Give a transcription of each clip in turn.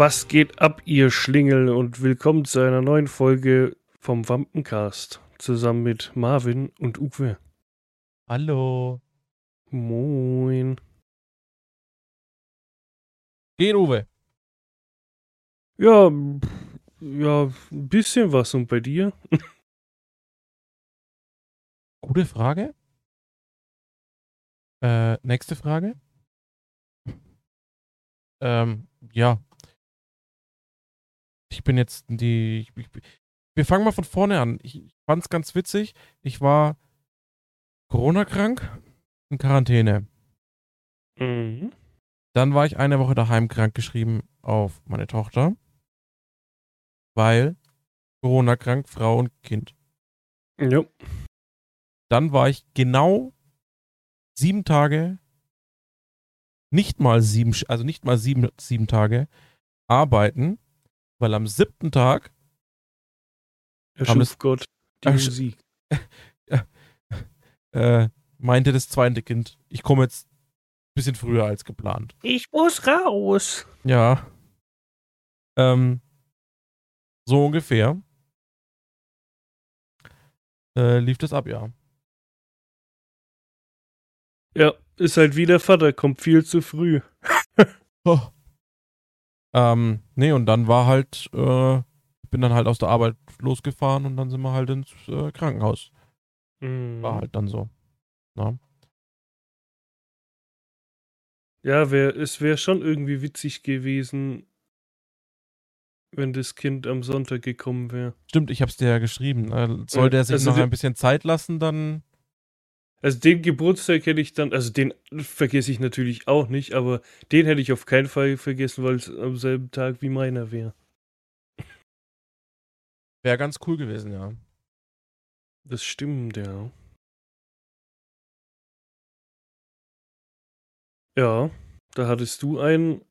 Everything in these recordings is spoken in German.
Was geht ab, ihr Schlingel, und willkommen zu einer neuen Folge vom Wampencast zusammen mit Marvin und Uwe. Hallo. Moin. Geht, Uwe. Ja, ja, ein bisschen was und bei dir? Gute Frage. Äh, nächste Frage. Ähm, ja. Ich bin jetzt die. Ich, ich, wir fangen mal von vorne an. Ich, ich fand es ganz witzig. Ich war Corona-krank in Quarantäne. Mhm. Dann war ich eine Woche daheim krank geschrieben auf meine Tochter. Weil Corona-krank, Frau und Kind. Ja. Dann war ich genau sieben Tage, nicht mal sieben, also nicht mal sieben, sieben Tage arbeiten, weil am siebten Tag Erschuf Gott die Ersch- Musik. äh, meinte das zweite Kind, ich komme jetzt ein bisschen früher als geplant. Ich muss raus. Ja. Ähm, so ungefähr. Äh, lief das ab, ja. Ja, ist halt wie der Vater, kommt viel zu früh. Oh. Ähm, nee, und dann war halt, äh, bin dann halt aus der Arbeit losgefahren und dann sind wir halt ins äh, Krankenhaus. Mhm. War halt dann so. Na? Ja, wär, es wäre schon irgendwie witzig gewesen, wenn das Kind am Sonntag gekommen wäre. Stimmt, ich hab's dir ja geschrieben. Äh, soll der sich also noch ein bisschen Zeit lassen, dann. Also den Geburtstag hätte ich dann, also den vergesse ich natürlich auch nicht, aber den hätte ich auf keinen Fall vergessen, weil es am selben Tag wie meiner wäre. Wäre ganz cool gewesen, ja. Das stimmt, ja. Ja, da hattest du ein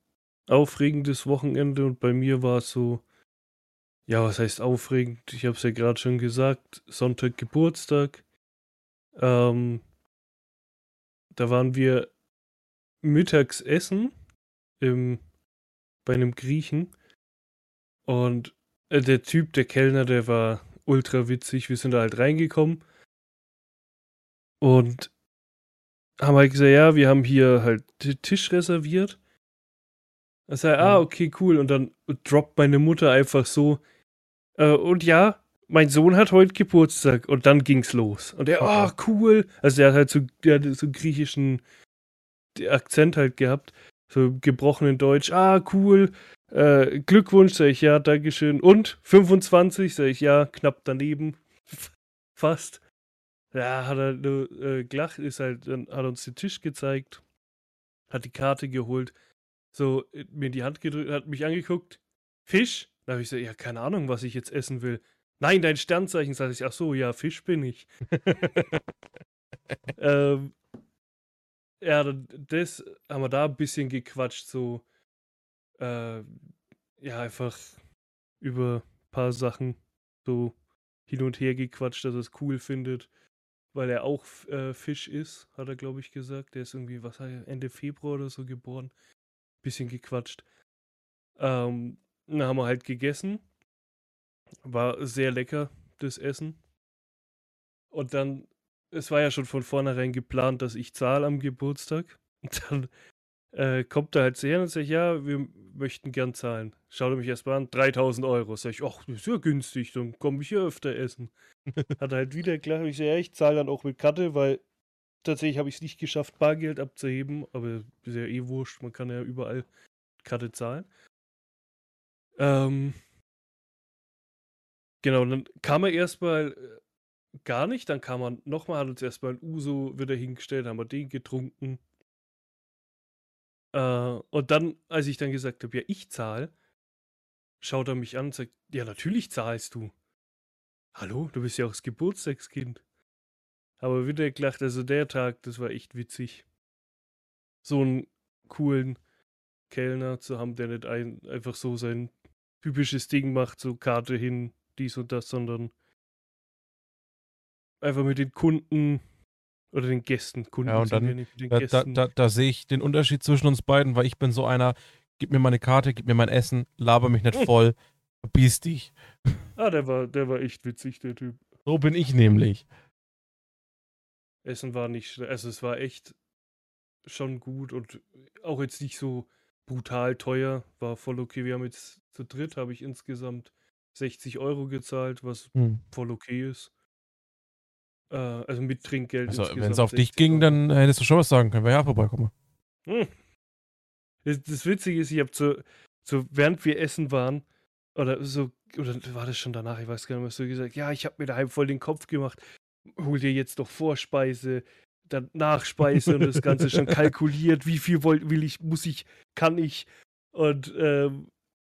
aufregendes Wochenende und bei mir war es so, ja, was heißt aufregend? Ich habe es ja gerade schon gesagt, Sonntag Geburtstag. Ähm, da waren wir mittags essen im, bei einem Griechen und äh, der Typ, der Kellner, der war ultra witzig. Wir sind da halt reingekommen und haben halt gesagt, ja, wir haben hier halt Tisch reserviert. Er sagt, ah, Mhm. okay, cool. Und dann droppt meine Mutter einfach so, äh, und ja, mein Sohn hat heute Geburtstag. Und dann ging's los. Und er, ah, cool. Also der hat halt so, der hat so einen griechischen Akzent halt gehabt. So gebrochenen Deutsch. Ah, cool. Äh, Glückwunsch, sag ich, ja, Dankeschön. Und 25, sag ich, ja, knapp daneben. Fast. Ja, hat er nur äh, gelacht, ist halt, dann hat uns den Tisch gezeigt, hat die Karte geholt, so äh, mir in die Hand gedrückt, hat mich angeguckt. Fisch? Da habe ich gesagt, ja, keine Ahnung, was ich jetzt essen will. Nein, dein Sternzeichen, sag ich, ach so, ja, Fisch bin ich. ähm, ja, das haben wir da ein bisschen gequatscht, so, äh, ja, einfach über ein paar Sachen so hin und her gequatscht, dass er es cool findet, weil er auch äh, Fisch ist, hat er, glaube ich, gesagt. Der ist irgendwie, was er, Ende Februar oder so geboren. Bisschen gequatscht. Ähm, dann haben wir halt gegessen. War sehr lecker, das Essen. Und dann, es war ja schon von vornherein geplant, dass ich zahle am Geburtstag. Und dann äh, kommt er halt zu her und sagt, ja, wir möchten gern zahlen. Schaut er mich erstmal an, 3000 Euro. Sag ich, ach, das ist ja günstig, dann komme ich hier öfter essen. Hat er halt wieder klar, ich sage, ja, ich zahle dann auch mit Karte, weil tatsächlich habe ich es nicht geschafft, Bargeld abzuheben, aber ist ja eh wurscht, man kann ja überall Karte zahlen. Ähm, genau, dann kam er erstmal äh, gar nicht, dann kam er nochmal, hat uns erstmal ein Uso wieder hingestellt, haben wir den getrunken. Äh, und dann, als ich dann gesagt habe, ja, ich zahle, schaut er mich an und sagt, ja, natürlich zahlst du. Hallo, du bist ja auch das Geburtstagskind. Aber wieder gelacht, also der Tag, das war echt witzig. So einen coolen Kellner zu haben, der nicht ein, einfach so sein typisches Ding macht, so Karte hin, dies und das, sondern einfach mit den Kunden oder den Gästen, Kunden Ja, und dann- nicht, mit den Da, da, Gästen. da, da sehe ich den Unterschied zwischen uns beiden, weil ich bin so einer, gib mir meine Karte, gib mir mein Essen, laber mich nicht voll, verbiss dich. Ah, der war, der war echt witzig, der Typ. So bin ich nämlich. Essen war nicht schlecht. Also es war echt schon gut und auch jetzt nicht so brutal teuer. War voll okay. Wir haben jetzt zu dritt, habe ich insgesamt 60 Euro gezahlt, was Hm. voll okay ist. Äh, also mit Trinkgeld. Also, wenn es auf dich 60 ging, Euro. dann hättest du schon was sagen können, wäre ja vorbeikommen. Hm. Das, das Witzige ist, ich habe so, so, während wir essen waren, oder so, oder war das schon danach, ich weiß gar nicht mehr, so gesagt, ja, ich habe mir daheim voll den Kopf gemacht, hol dir jetzt doch Vorspeise, dann Nachspeise und das Ganze schon kalkuliert, wie viel woll, will ich, muss ich, kann ich und ähm,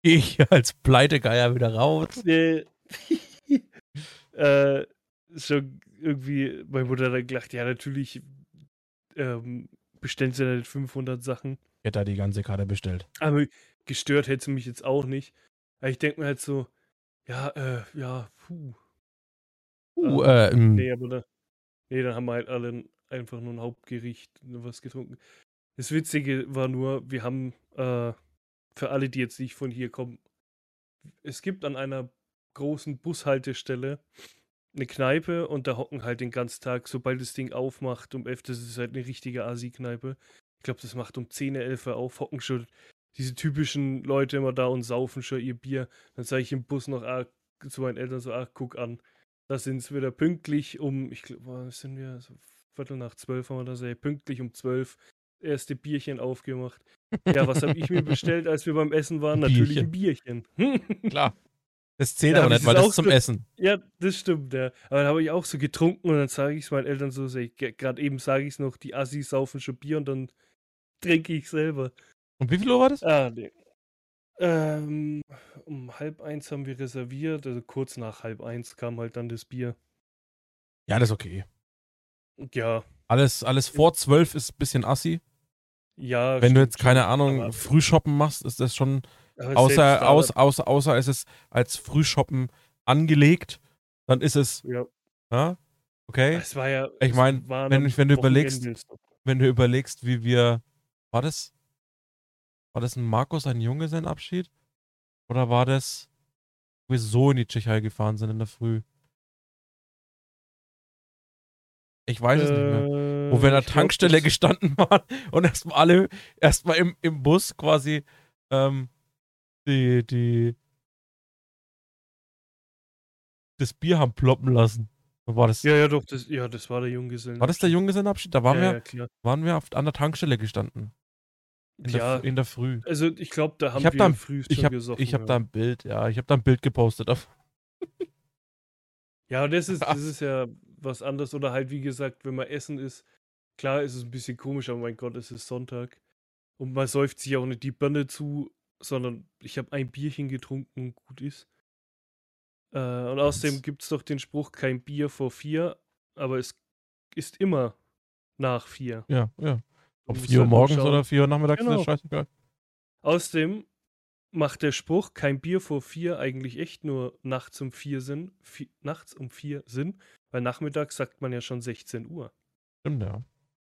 Ich als Pleitegeier wieder raus. äh, äh, schon irgendwie, meine Mutter hat dann gelacht, ja, natürlich ähm, bestellen sie dann 500 Sachen. Ich hätte da die ganze Karte bestellt. Aber gestört hätte sie mich jetzt auch nicht. Aber ich denke mir halt so, ja, äh, ja, puh. Uh, äh, Nee, aber da, nee, dann haben wir halt alle einfach nur ein Hauptgericht, was getrunken. Das Witzige war nur, wir haben, äh, für alle, die jetzt nicht von hier kommen, es gibt an einer großen Bushaltestelle eine Kneipe und da hocken halt den ganzen Tag, sobald das Ding aufmacht, um 11, das ist halt eine richtige Asi-Kneipe. Ich glaube, das macht um 10, 11 Uhr auf, hocken schon diese typischen Leute immer da und saufen schon ihr Bier. Dann sage ich im Bus noch ah, zu meinen Eltern so, ach, guck an, da sind es wieder pünktlich um, ich glaube, sind wir? So Viertel nach zwölf haben wir da sehr pünktlich um zwölf erste Bierchen aufgemacht. Ja, was habe ich mir bestellt, als wir beim Essen waren? Natürlich ein Bierchen. klar. Das zählt Ja, aber nicht, weil das auch ist zum so- Essen. ja, das stimmt, ja. Aber dann habe ich auch so getrunken und dann sage ich es meinen Eltern so, gerade eben sage ich es noch, die Assis saufen schon Bier und dann trinke ich selber. Und wie viel Uhr war das? Ah, nee. Ähm, um halb eins haben wir reserviert, also kurz nach halb eins kam halt dann das Bier. Ja, das ist okay. Ja, Alles, alles vor zwölf ist ein bisschen assi. Ja. Wenn du stimmt jetzt, keine schon, Ahnung, Frühshoppen machst, ist das schon, außer, aus, außer, außer ist es als Frühshoppen angelegt, dann ist es, Ja, ja, okay. es war ja. Ich es mein, war wenn- wenn du überlegst-. Wenn du überlegst, wie wir, war das, war das ein Markus, ein Junggesellenabschied? Oder war das, wo wir so in die Tschechei gefahren sind in der Früh? Ich weiß es nicht mehr. Wo wir in der ich glaub, Tankstelle gestanden waren und erstmal alle, erstmal im, im Bus quasi ähm, die, die das Bier haben ploppen lassen. War das, Ja, ja, doch, das, ja, das war der Junggesellen. war das der Junggesellenabschied? Da waren, ja, wir, ja, waren wir auf, an der Tankstelle gestanden. In, der, Ja, Früh- in der Früh. also ich glaube, da haben hab wir da früh Ich habe gesoffen. ich hab ja. da ein Bild, ja, ich habe da ein Bild gepostet. Ja, das ist, das ist ja was anderes. Oder halt, wie gesagt, wenn man essen ist, klar ist es ein bisschen komisch, aber mein Gott, es ist Sonntag. Und man säuft sich auch nicht die Birne zu, sondern ich habe ein Bierchen getrunken, gut ist. Äh, und außerdem gibt es doch den Spruch, kein Bier vor vier, aber es ist immer nach vier. ja, ja. Ob 4 Uhr halt morgens oder 4 Uhr nachmittags, Genau. ist scheißegal. Außerdem macht der Spruch, kein Bier vor vier, eigentlich echt nur nachts um vier Sinn, vi- nachts um vier Sinn, weil nachmittags sagt man ja schon 16 Uhr. Stimmt, ja.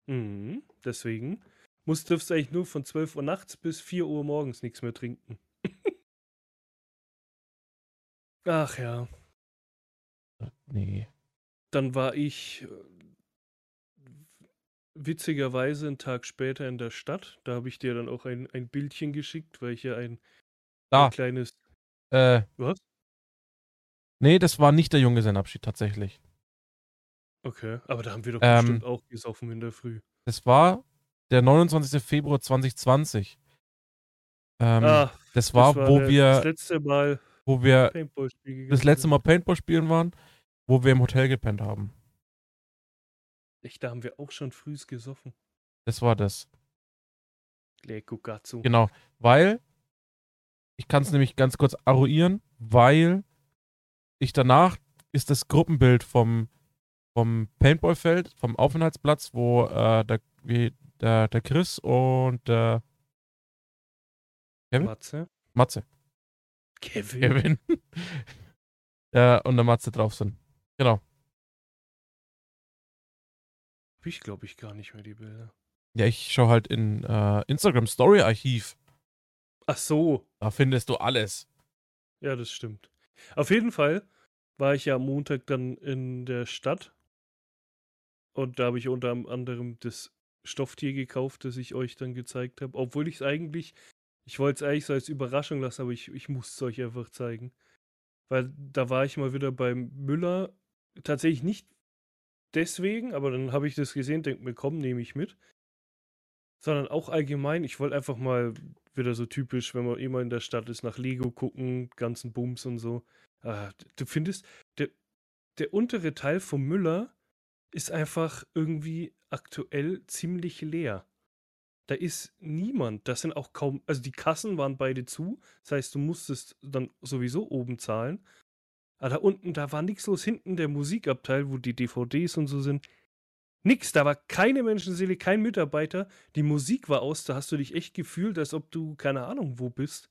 Mhm, deswegen muss du eigentlich nur von 12 Uhr nachts bis 4 Uhr morgens nichts mehr trinken. Ach ja, Nee. dann war ich äh, witzigerweise einen Tag später in der Stadt. Da habe ich dir dann auch ein, ein Bildchen geschickt, weil ich ja ein, Da, ein kleines. äh, Was? nee, das war nicht der Junggesellenabschied tatsächlich. Okay, aber da haben wir doch Ähm, bestimmt auch gesoffen in der Früh. Das war der 29. Februar 2020. Ähm, ah, das war, wo der- das wir, letzte Mal wo wir das letzte. Mal Paintball spielen waren, wo wir im Hotel gepennt haben. Echt, da haben wir auch schon frühs gesoffen. Das war das. Leko Gatsu. Genau. Weil, ich kann es nämlich ganz kurz arruieren, weil ich danach ist das Gruppenbild vom, vom Paintballfeld, vom Aufenthaltsplatz, wo äh, der, wie, der, der Chris und der Kevin? Matze. Matze, Kevin. Kevin der und der Matze drauf sind. Genau. Hab ich glaube ich gar nicht mehr die Bilder. Ja, ich schaue halt in äh, Instagram Story Archiv. Ach so. Da findest du alles. Ja, das stimmt. Auf jeden Fall war ich ja am Montag dann in der Stadt. Und da habe ich unter anderem das Stofftier gekauft, das ich euch dann gezeigt habe. Obwohl ich es eigentlich, ich wollte es eigentlich so als Überraschung lassen, aber ich, ich muss es euch einfach zeigen. Weil da war ich mal wieder beim Müller. Tatsächlich nicht deswegen, aber dann habe ich das gesehen, denke mir, komm, nehme ich mit. Sondern auch allgemein, ich wollte einfach mal wieder so typisch, wenn man immer in der Stadt ist, nach Lego gucken, ganzen Booms und so. Ah, du findest, der, der untere Teil vom Müller ist einfach irgendwie aktuell ziemlich leer. Da ist niemand. Das sind auch kaum, also die Kassen waren beide zu. Das heißt, du musstest dann sowieso oben zahlen. Aber da unten, da war nichts los. Hinten der Musikabteil, wo die DVDs und so sind. Nix, da war keine Menschenseele, kein Mitarbeiter. Die Musik war aus, da hast du dich echt gefühlt, als ob du keine Ahnung wo bist.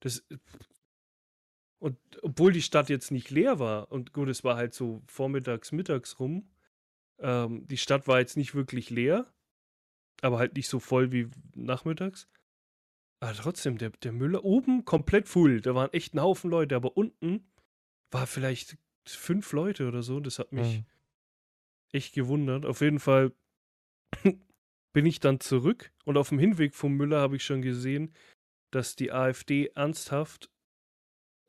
Das. Und obwohl die Stadt jetzt nicht leer war, und gut, es war halt so vormittags, mittags rum, ähm, die Stadt war jetzt nicht wirklich leer, aber halt nicht so voll wie nachmittags. Aber trotzdem, der, der Müller oben komplett voll. Da waren echt ein Haufen Leute, aber unten war vielleicht fünf Leute oder so. Das hat mich mhm. echt gewundert. Auf jeden Fall bin ich dann zurück und auf dem Hinweg vom Müller habe ich schon gesehen, dass die AfD ernsthaft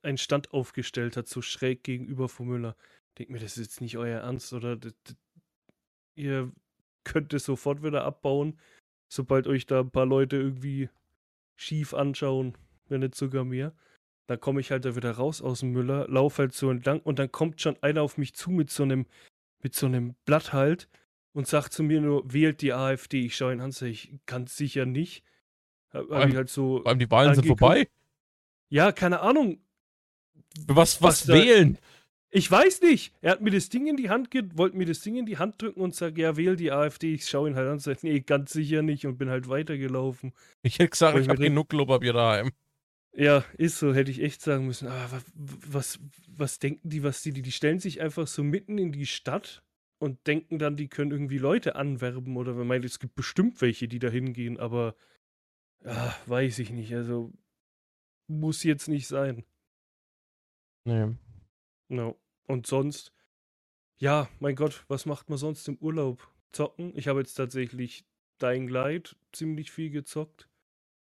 einen Stand aufgestellt hat, so schräg gegenüber vom Müller. Ich denke mir, das ist jetzt nicht euer Ernst, oder? Das, das, ihr könnt es sofort wieder abbauen, sobald euch da ein paar Leute irgendwie schief anschauen, wenn nicht sogar mehr. Dann komme ich halt da wieder raus aus dem Müller, laufe halt so entlang und dann kommt schon einer auf mich zu mit so einem, mit so einem Blatt halt und sagt zu mir nur, wählt die AfD. Ich schaue ihn an, sage ich, kann sicher nicht. Hab, hab ich halt so. Vor allem die Wahlen sind vorbei. Ja, keine Ahnung. Was, was, was wählen? Ich weiß nicht. Er hat mir das Ding in die Hand, wollte mir das Ding in die Hand drücken und sagt, ja, wähl die AfD. Ich schaue ihn halt an und sage, nee, ganz sicher nicht und bin halt weitergelaufen. Ich hätte gesagt, ich habe genug Klopapier daheim. Ja, ist so, hätte ich echt sagen müssen. Aber was, was denken die, was die, die stellen sich einfach so mitten in die Stadt und denken dann, die können irgendwie Leute anwerben oder man meint, es gibt bestimmt welche, die da hingehen, aber ja, weiß ich nicht. Also muss jetzt nicht sein. Nee. No. Und sonst, ja, mein Gott, was macht man sonst im Urlaub? Zocken? Ich habe jetzt tatsächlich Dying Light ziemlich viel gezockt.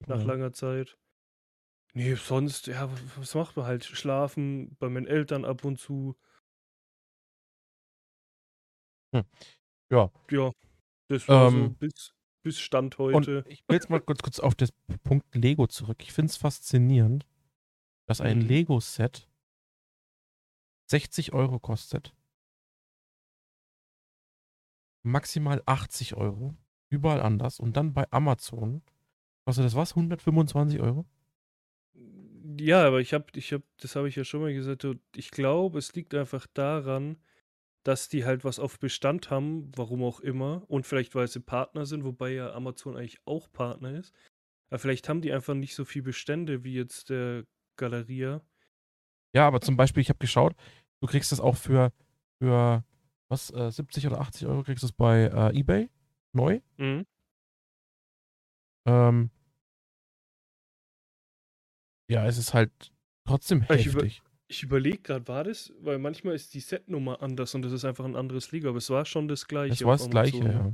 Nach mhm. langer Zeit. Nee, sonst, ja, was macht man halt? Schlafen, bei meinen Eltern ab und zu. Hm. Ja. Ja, das war ähm, so bis, bis Stand heute. Und ich will jetzt mal kurz, kurz auf das Punkt Lego zurück. Ich finde es faszinierend, dass ein mhm. Lego-Set 60 Euro kostet. Maximal 80 Euro. Überall anders. Und dann bei Amazon kostet das was? 125 Euro? Ja, aber ich habe, ich habe, das habe ich ja schon mal gesagt. Ich glaube, es liegt einfach daran, dass die halt was auf Bestand haben, warum auch immer, und vielleicht weil sie Partner sind, wobei ja Amazon eigentlich auch Partner ist. Aber vielleicht haben die einfach nicht so viel Bestände wie jetzt der Galeria. Ja, aber zum Beispiel, ich habe geschaut, du kriegst das auch für, für was, äh, 70 oder 80 Euro kriegst du es bei äh, Ebay neu. Mhm. Ähm, ja, es ist halt trotzdem heftig. Ich, über, ich überlege gerade, war das? Weil manchmal ist die Setnummer anders und das ist einfach ein anderes Liga, aber es war schon das gleiche. Es war das gleiche, ja.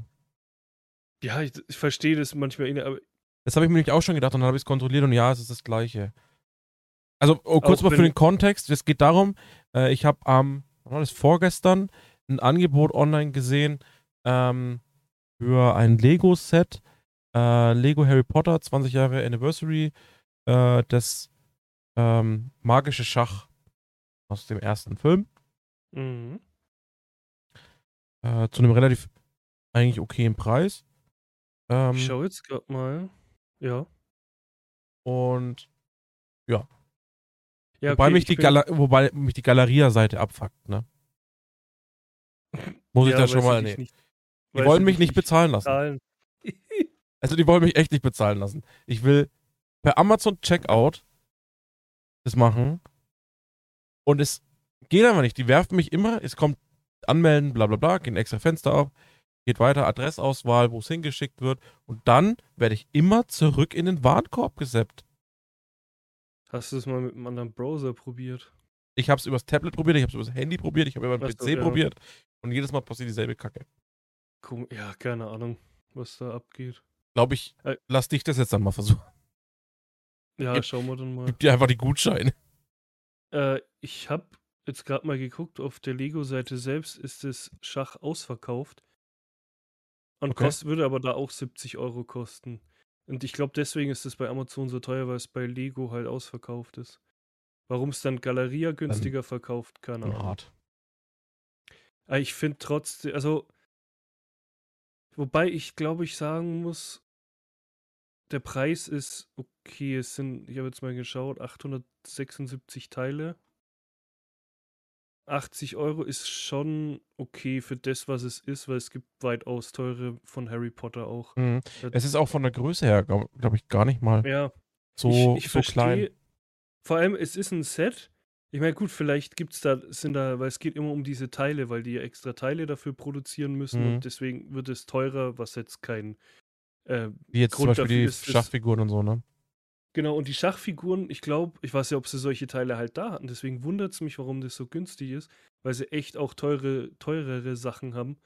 Ja, ich, ich verstehe das manchmal, eh aber. Das habe ich mir nämlich auch schon gedacht und dann habe ich es kontrolliert und ja, es ist das gleiche. Also oh, kurz mal für den Kontext. Es geht darum, äh, ich habe am, ähm, das vorgestern, ein Angebot online gesehen ähm, für ein Lego-Set. Äh, Lego Harry Potter, 20 Jahre Anniversary. Äh, das ähm, magische Schach aus dem ersten Film. Mhm. Äh, zu einem relativ eigentlich okayen Preis. Ähm, ich schau jetzt gerade mal. Ja. Und ja, ja, wobei, mich die Gala wobei mich die Galeria-Seite abfuckt, ne? Muss ja, ich da schon mal nehmen. Die wollen mich nicht bezahlen lassen. also die wollen mich echt nicht bezahlen lassen. Ich will per Amazon Checkout das machen und es geht einfach nicht. Die werfen mich immer, es kommt anmelden, bla bla bla, geht ein extra Fenster auf, geht weiter, Adressauswahl, wo es hingeschickt wird und dann werde ich immer zurück in den Warenkorb geseppt. Hast du es mal mit einem anderen Browser probiert? Ich habe es übers Tablet probiert, ich habe es übers Handy probiert, ich habe über den PC ja. probiert und jedes Mal passiert dieselbe Kacke. Ja, keine Ahnung, was da abgeht. Glaube ich, Äh. lass dich das jetzt dann mal versuchen. Ja, Gib- schauen wir dann mal. Gib dir einfach die Gutscheine. Äh, ich habe jetzt gerade mal geguckt, auf der Lego-Seite selbst ist das Schach ausverkauft. Und Okay. kost, würde aber da auch 70 Euro kosten. Und ich glaube, deswegen ist es bei Amazon so teuer, weil es bei Lego halt ausverkauft ist. Warum es dann Galeria günstiger verkauft, keine Ahnung. Hart. Aber ich finde trotzdem, also, wobei ich glaube, ich sagen muss, der Preis ist okay. Es sind, ich habe jetzt mal geschaut, 876 Teile. 80 Euro ist schon okay für das, was es ist, weil es gibt weitaus teure von Harry Potter auch. Mhm. Es ist auch von der Größe her, glaube glaub ich, gar nicht mal Ja, so, ich, ich so klein. verstehe. Vor allem, es ist ein Set. Ich meine, gut, vielleicht gibt es da, sind da, weil es geht immer um diese Teile, weil die ja extra Teile dafür produzieren müssen Mhm. und deswegen wird es teurer, was jetzt kein äh, Wie jetzt Grund zum Beispiel dafür die Schachfiguren und so, ne? Genau, und die Schachfiguren, ich glaube, ich weiß ja, ob sie solche Teile halt da hatten, deswegen wundert es mich, warum das so günstig ist, weil sie echt auch teure, teurere Sachen haben.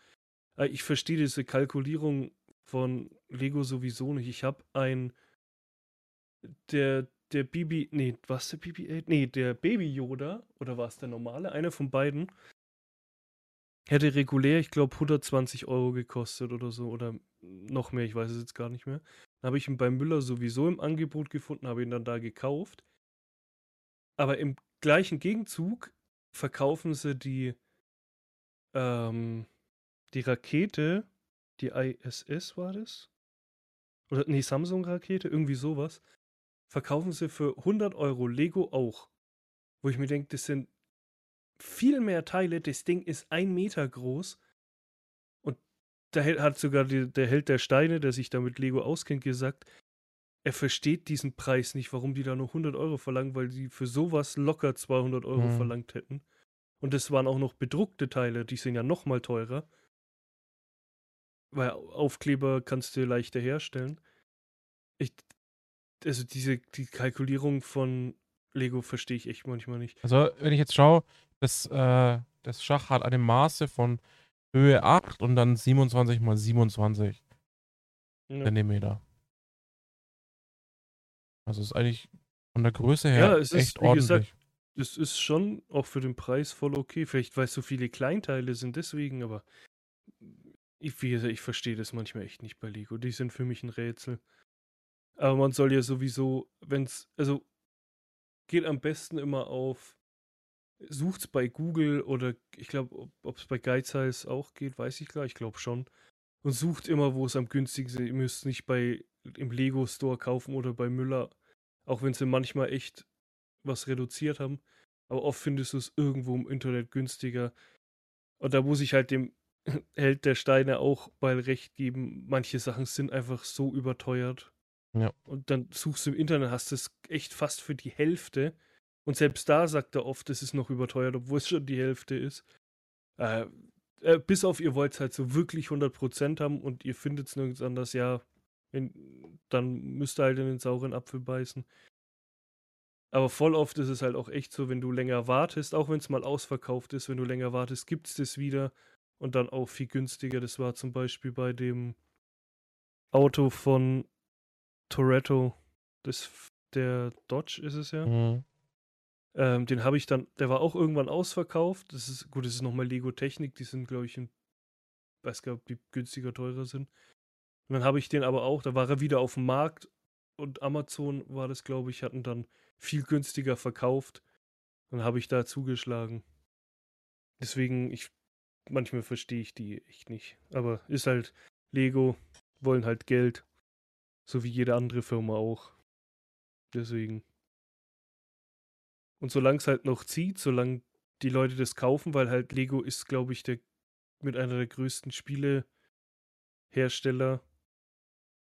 Äh, Ich verstehe diese Kalkulierung von Lego sowieso nicht. Ich habe ein, der, der BB, nee, was der BB-8? Nee, der Baby Yoda, oder war es der normale? Einer von beiden. Hätte regulär, ich glaube, 120 Euro gekostet oder so, oder noch mehr, ich weiß es jetzt gar nicht mehr. Habe ich ihn bei Müller sowieso im Angebot gefunden, habe ihn dann da gekauft. Aber im gleichen Gegenzug verkaufen sie die, ähm, die Rakete, die ISS war das? Oder nee, Samsung-Rakete, irgendwie sowas. Verkaufen sie für 100 Euro Lego auch. Wo ich mir denke, das sind viel mehr Teile. Das Ding ist ein Meter groß. Da hat sogar der Held der Steine, der sich da mit Lego auskennt, gesagt, er versteht diesen Preis nicht, warum die da nur 100 Euro verlangen, weil die für sowas locker 200 Euro Mhm. verlangt hätten. Und das waren auch noch bedruckte Teile, die sind ja noch mal teurer. Weil Aufkleber kannst du leichter herstellen. Ich, also diese die Kalkulierung von Lego verstehe ich echt manchmal nicht. Also, wenn ich jetzt schaue, das, äh, das Schach hat eine Maße von Höhe 8 und dann 27 mal 27 Ja, Zentimeter. Also ist eigentlich von der Größe her Ja, es ist, echt wie ordentlich. gesagt, es ist schon auch für den Preis voll okay. Vielleicht, weil es so viele Kleinteile sind, deswegen, aber ich, wie gesagt, ich verstehe das manchmal echt nicht bei Lego. Die sind für mich ein Rätsel. Aber man soll ja sowieso, wenn es, also geht am besten immer auf, sucht's bei Google oder ich glaube, ob es bei Geizhals auch geht, weiß ich gar, ich glaube schon. Und sucht immer, wo es am günstigsten ist. Ihr müsst nicht bei im Lego Store kaufen oder bei Müller, auch wenn sie manchmal echt was reduziert haben. Aber oft findest du es irgendwo im Internet günstiger. Und da muss ich halt dem Held der Steine auch mal recht geben. Manche Sachen sind einfach so überteuert. Ja. Und dann suchst du im Internet, hast es echt fast für die Hälfte. Und selbst da sagt er oft, es ist noch überteuert, obwohl es schon die Hälfte ist. Äh, äh, bis auf ihr wollt es halt so wirklich 100% haben und ihr findet es nirgends anders, ja, wenn, dann müsst ihr halt in den sauren Apfel beißen. Aber voll oft ist es halt auch echt so, wenn du länger wartest, auch wenn es mal ausverkauft ist, wenn du länger wartest, gibt es das wieder und dann auch viel günstiger. Das war zum Beispiel bei dem Auto von Toretto, das, der Dodge ist es ja. Mhm. Ähm, den habe ich dann, der war auch irgendwann ausverkauft. Das ist, gut, das ist nochmal Lego Technik, die sind, glaube ich, in, weiß gar nicht, ob die günstiger, teurer sind. Und dann habe ich den aber auch, da war er wieder auf dem Markt und Amazon war das, glaube ich, hatten dann viel günstiger verkauft. Dann habe ich da zugeschlagen. Deswegen, ich, manchmal verstehe ich die echt nicht. Aber ist halt Lego, wollen halt Geld. So wie jede andere Firma auch. Deswegen. Und solange es halt noch zieht, solange die Leute das kaufen, weil halt Lego ist, glaube ich, der mit einer der größten Spielehersteller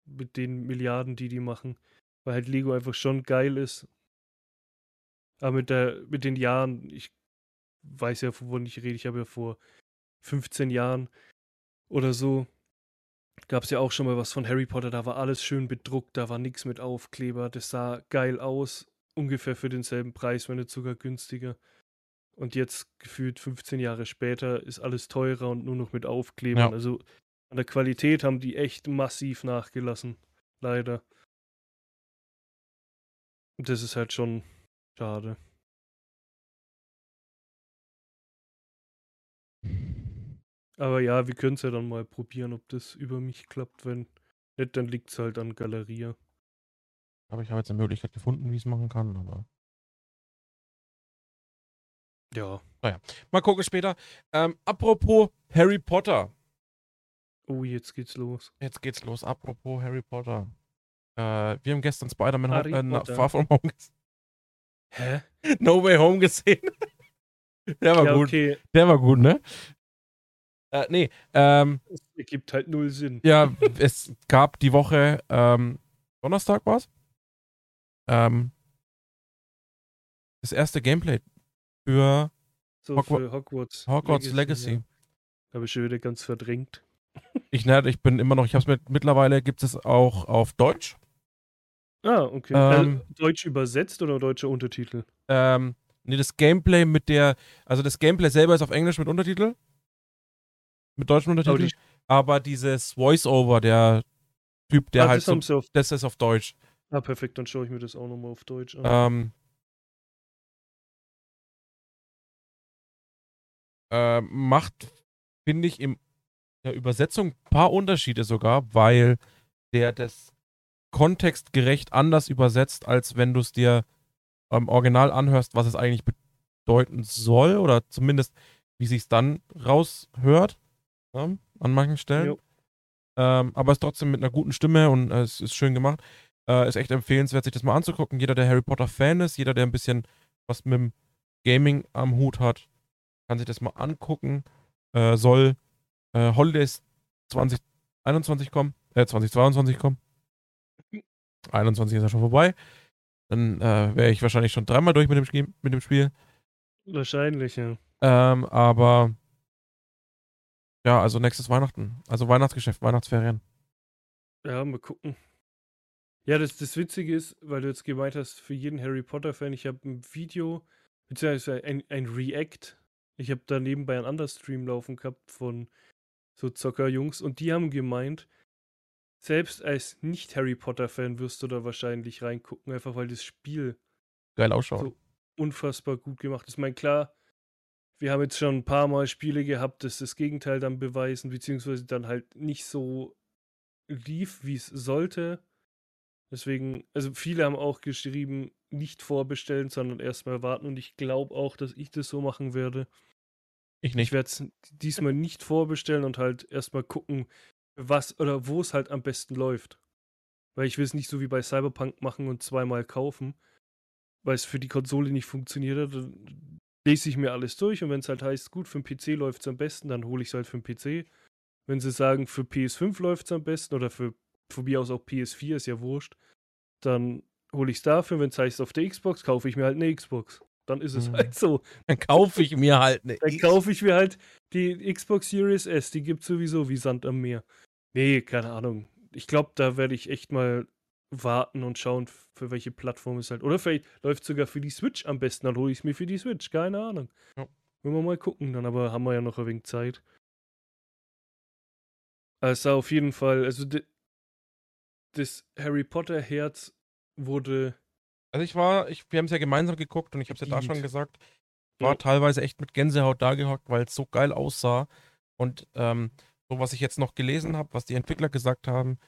mit den Milliarden, die die machen, weil halt Lego einfach schon geil ist. Aber mit der mit den Jahren, ich weiß ja, wovon ich rede, ich habe ja vor 15 Jahren oder so gab es ja auch schon mal was von Harry Potter, da war alles schön bedruckt, da war nichts mit Aufkleber, das sah geil aus ungefähr für denselben Preis, wenn nicht sogar günstiger. Und jetzt gefühlt 15 Jahre später ist alles teurer und nur noch mit Aufklebern. Ja. Also an der Qualität haben die echt massiv nachgelassen. Leider. Und das ist halt schon schade. Aber ja, wir können es ja dann mal probieren, ob das über mich klappt. Wenn nicht, dann liegt es halt an Galeria. Aber ich habe jetzt eine Möglichkeit gefunden, wie ich es machen kann, aber. Ja. Mal gucken später. Ähm, apropos Harry Potter. Oh, jetzt geht's los. Jetzt geht's los. Apropos Harry Potter. Äh, wir haben gestern Spider-Man äh. Far From Home ges- Hä? No Way Home gesehen. Der war ja, gut. okay. Der war gut, ne? Äh, nee, ähm, Es ergibt halt null Sinn. ja, es gab die Woche, ähm, Donnerstag war's? Ähm, das erste Gameplay für So Hogwa- für Hogwarts. Hogwarts Legacy. Ja. Habe ich schon wieder ganz verdrängt. Ich, ne, ich bin immer noch, ich hab's mit, mittlerweile gibt es auch auf Deutsch. Ah, okay. Ähm, äh, Deutsch übersetzt oder deutscher Untertitel? Ähm, nee, das Gameplay mit der, also das Gameplay selber ist auf Englisch mit Untertitel. Mit deutschen Untertiteln. die, Aber dieses Voice-Over, der Typ, der ah, halt das so, das ist auf Deutsch. Ah, perfekt, dann schaue ich mir das auch nochmal auf Deutsch an. Ähm, äh, macht, finde ich, in der Übersetzung ein paar Unterschiede sogar, weil der das kontextgerecht anders übersetzt, als wenn du es dir im Original anhörst, was es eigentlich bedeuten soll oder zumindest wie sich dann raushört ja, an manchen Stellen. Ähm, aber es ist trotzdem mit einer guten Stimme und äh, es ist schön gemacht. Äh, ist echt empfehlenswert, sich das mal anzugucken. Jeder, der Harry Potter Fan ist, jeder, der ein bisschen was mit dem Gaming am Hut hat, kann sich das mal angucken. Äh, soll äh, Holidays 2021 kommen, äh, 2022 kommen. 21 ist ja schon vorbei. Dann äh, wäre ich wahrscheinlich schon dreimal durch mit dem, Spiel- mit dem Spiel. Wahrscheinlich, ja. Ähm, aber ja, also nächstes Weihnachten. Also Weihnachtsgeschäft, Weihnachtsferien. Ja, mal gucken. Ja, das, das Witzige ist, weil du jetzt gemeint hast, für jeden Harry Potter-Fan, ich habe ein Video, beziehungsweise ein, ein React. Ich habe da nebenbei einen anderen Stream laufen gehabt von so Zockerjungs und die haben gemeint, selbst als Nicht-Harry Potter-Fan wirst du da wahrscheinlich reingucken, einfach weil das Spiel Geil ausschauen. So. unfassbar gut gemacht ist. Ich meine, klar, wir haben jetzt schon ein paar Mal Spiele gehabt, dass das Gegenteil dann beweisen, beziehungsweise dann halt nicht so lief, wie es sollte. Deswegen, also viele haben auch geschrieben, nicht vorbestellen, sondern erstmal warten. Und ich glaube auch, dass ich das so machen werde. Ich Ich nicht. werde es diesmal nicht vorbestellen und halt erstmal gucken, was oder wo es halt am besten läuft. Weil ich will es nicht so wie bei Cyberpunk machen und zweimal kaufen, weil es für die Konsole nicht funktioniert hat. Dann lese ich mir alles durch und wenn es halt heißt, gut, für den PC läuft es am besten, dann hole ich es halt für den PC. Wenn sie sagen, für PS5 läuft es am besten oder für von mir aus auch PS4, ist ja wurscht, dann hole ich es dafür. Wenn es heißt, auf der Xbox, kaufe ich mir halt eine Xbox. Dann ist es Mhm. halt so. Dann kaufe ich mir halt eine. Dann kaufe ich mir halt die Xbox Series S, die gibt sowieso wie Sand am Meer. Nee, keine Ahnung. Ich glaube, da werde ich echt mal warten und schauen, für welche Plattform es halt. Oder vielleicht läuft sogar für die Switch am besten, dann hole ich es mir für die Switch. Keine Ahnung. Ja. Wenn wir mal gucken, dann aber haben wir ja noch ein wenig Zeit. Also auf jeden Fall, also das Harry Potter Herz wurde Also ich war, ich, wir haben es ja gemeinsam geguckt und ich habe es ja da schon gesagt, war Ja. teilweise echt mit Gänsehaut da gehockt, weil es so geil aussah. Und ähm, so was ich jetzt noch gelesen habe, was die Entwickler gesagt haben,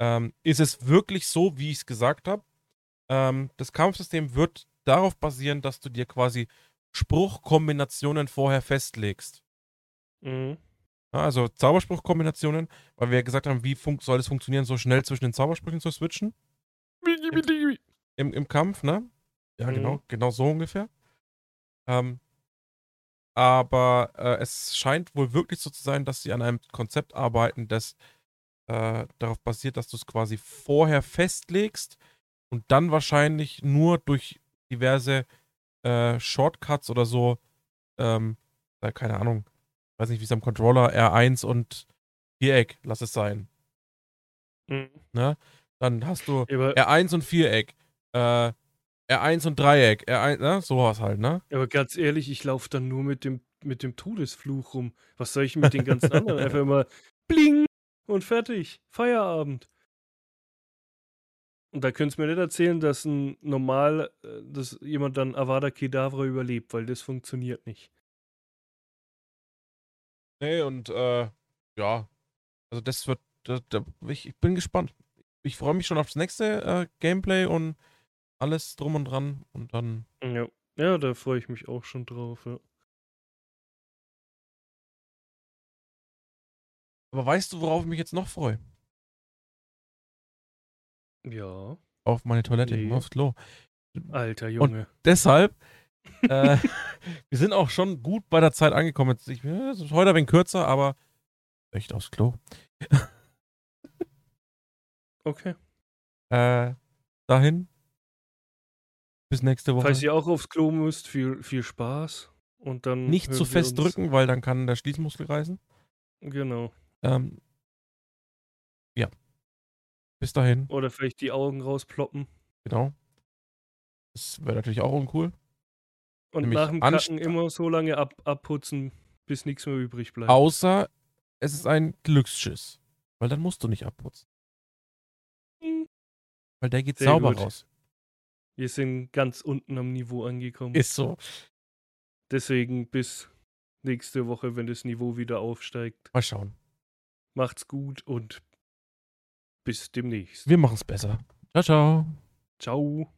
ähm, ist es wirklich so, wie ich es gesagt habe. Ähm, das Kampfsystem wird darauf basieren, dass du dir quasi Spruchkombinationen vorher festlegst. mhm. Also Zauberspruchkombinationen, weil wir ja gesagt haben, wie soll es funktionieren, so schnell zwischen den Zaubersprüchen zu switchen im, im Kampf, ne? Ja, Mhm. genau, genau so ungefähr. Ähm, aber äh, es scheint wohl wirklich so zu sein, dass sie an einem Konzept arbeiten, das äh, darauf basiert, dass du es quasi vorher festlegst und dann wahrscheinlich nur durch diverse äh, Shortcuts oder so, ähm, äh, keine Ahnung, weiß nicht, wie es am Controller R1 und Viereck, lass es sein. Mhm. Ne? Dann hast du Aber R1 und Viereck. Äh, R1 und Dreieck. R1, ne? Sowas halt, ne? Aber ganz ehrlich, ich laufe dann nur mit dem, mit dem Todesfluch rum. Was soll ich mit den ganzen anderen? Einfach immer bling und fertig. Feierabend. Und da könntest du mir nicht erzählen, dass ein normal, äh, dass jemand dann Avada Kedavra überlebt, weil das funktioniert nicht. Nee, und äh, ja, also das wird, da, da, ich, ich bin gespannt. Ich freue mich schon auf das nächste äh, Gameplay und alles drum und dran und dann. Ja, ja da freue ich mich auch schon drauf. Ja. Aber weißt du, worauf ich mich jetzt noch freue? Ja. Auf meine Toilette, Nee. aufs Klo. Alter Junge. Deshalb, äh, wir sind auch schon gut bei der Zeit angekommen. Jetzt, ich, es ist heute ein wenig kürzer, aber echt aufs Klo. Okay. Äh, dahin. Bis nächste Woche. Falls ihr auch aufs Klo müsst, viel, viel Spaß. Und dann. Nicht zu fest drücken, weil dann kann der Schließmuskel reißen. Genau. Ähm, ja. Bis dahin, Oder vielleicht die Augen rausploppen. genau. Das wäre natürlich auch uncool. Und nach dem Kacken immer so lange ab, abputzen, bis nichts mehr übrig bleibt. Außer es ist ein Glücksschiss. Weil dann musst du nicht abputzen. Hm. Weil der geht Sehr sauber gut. raus. Wir sind ganz unten am Niveau angekommen. Ist so. Deswegen bis nächste Woche, wenn das Niveau wieder aufsteigt. Mal schauen. Macht's gut und bis demnächst. Wir machen es besser. Ciao, ciao. Ciao.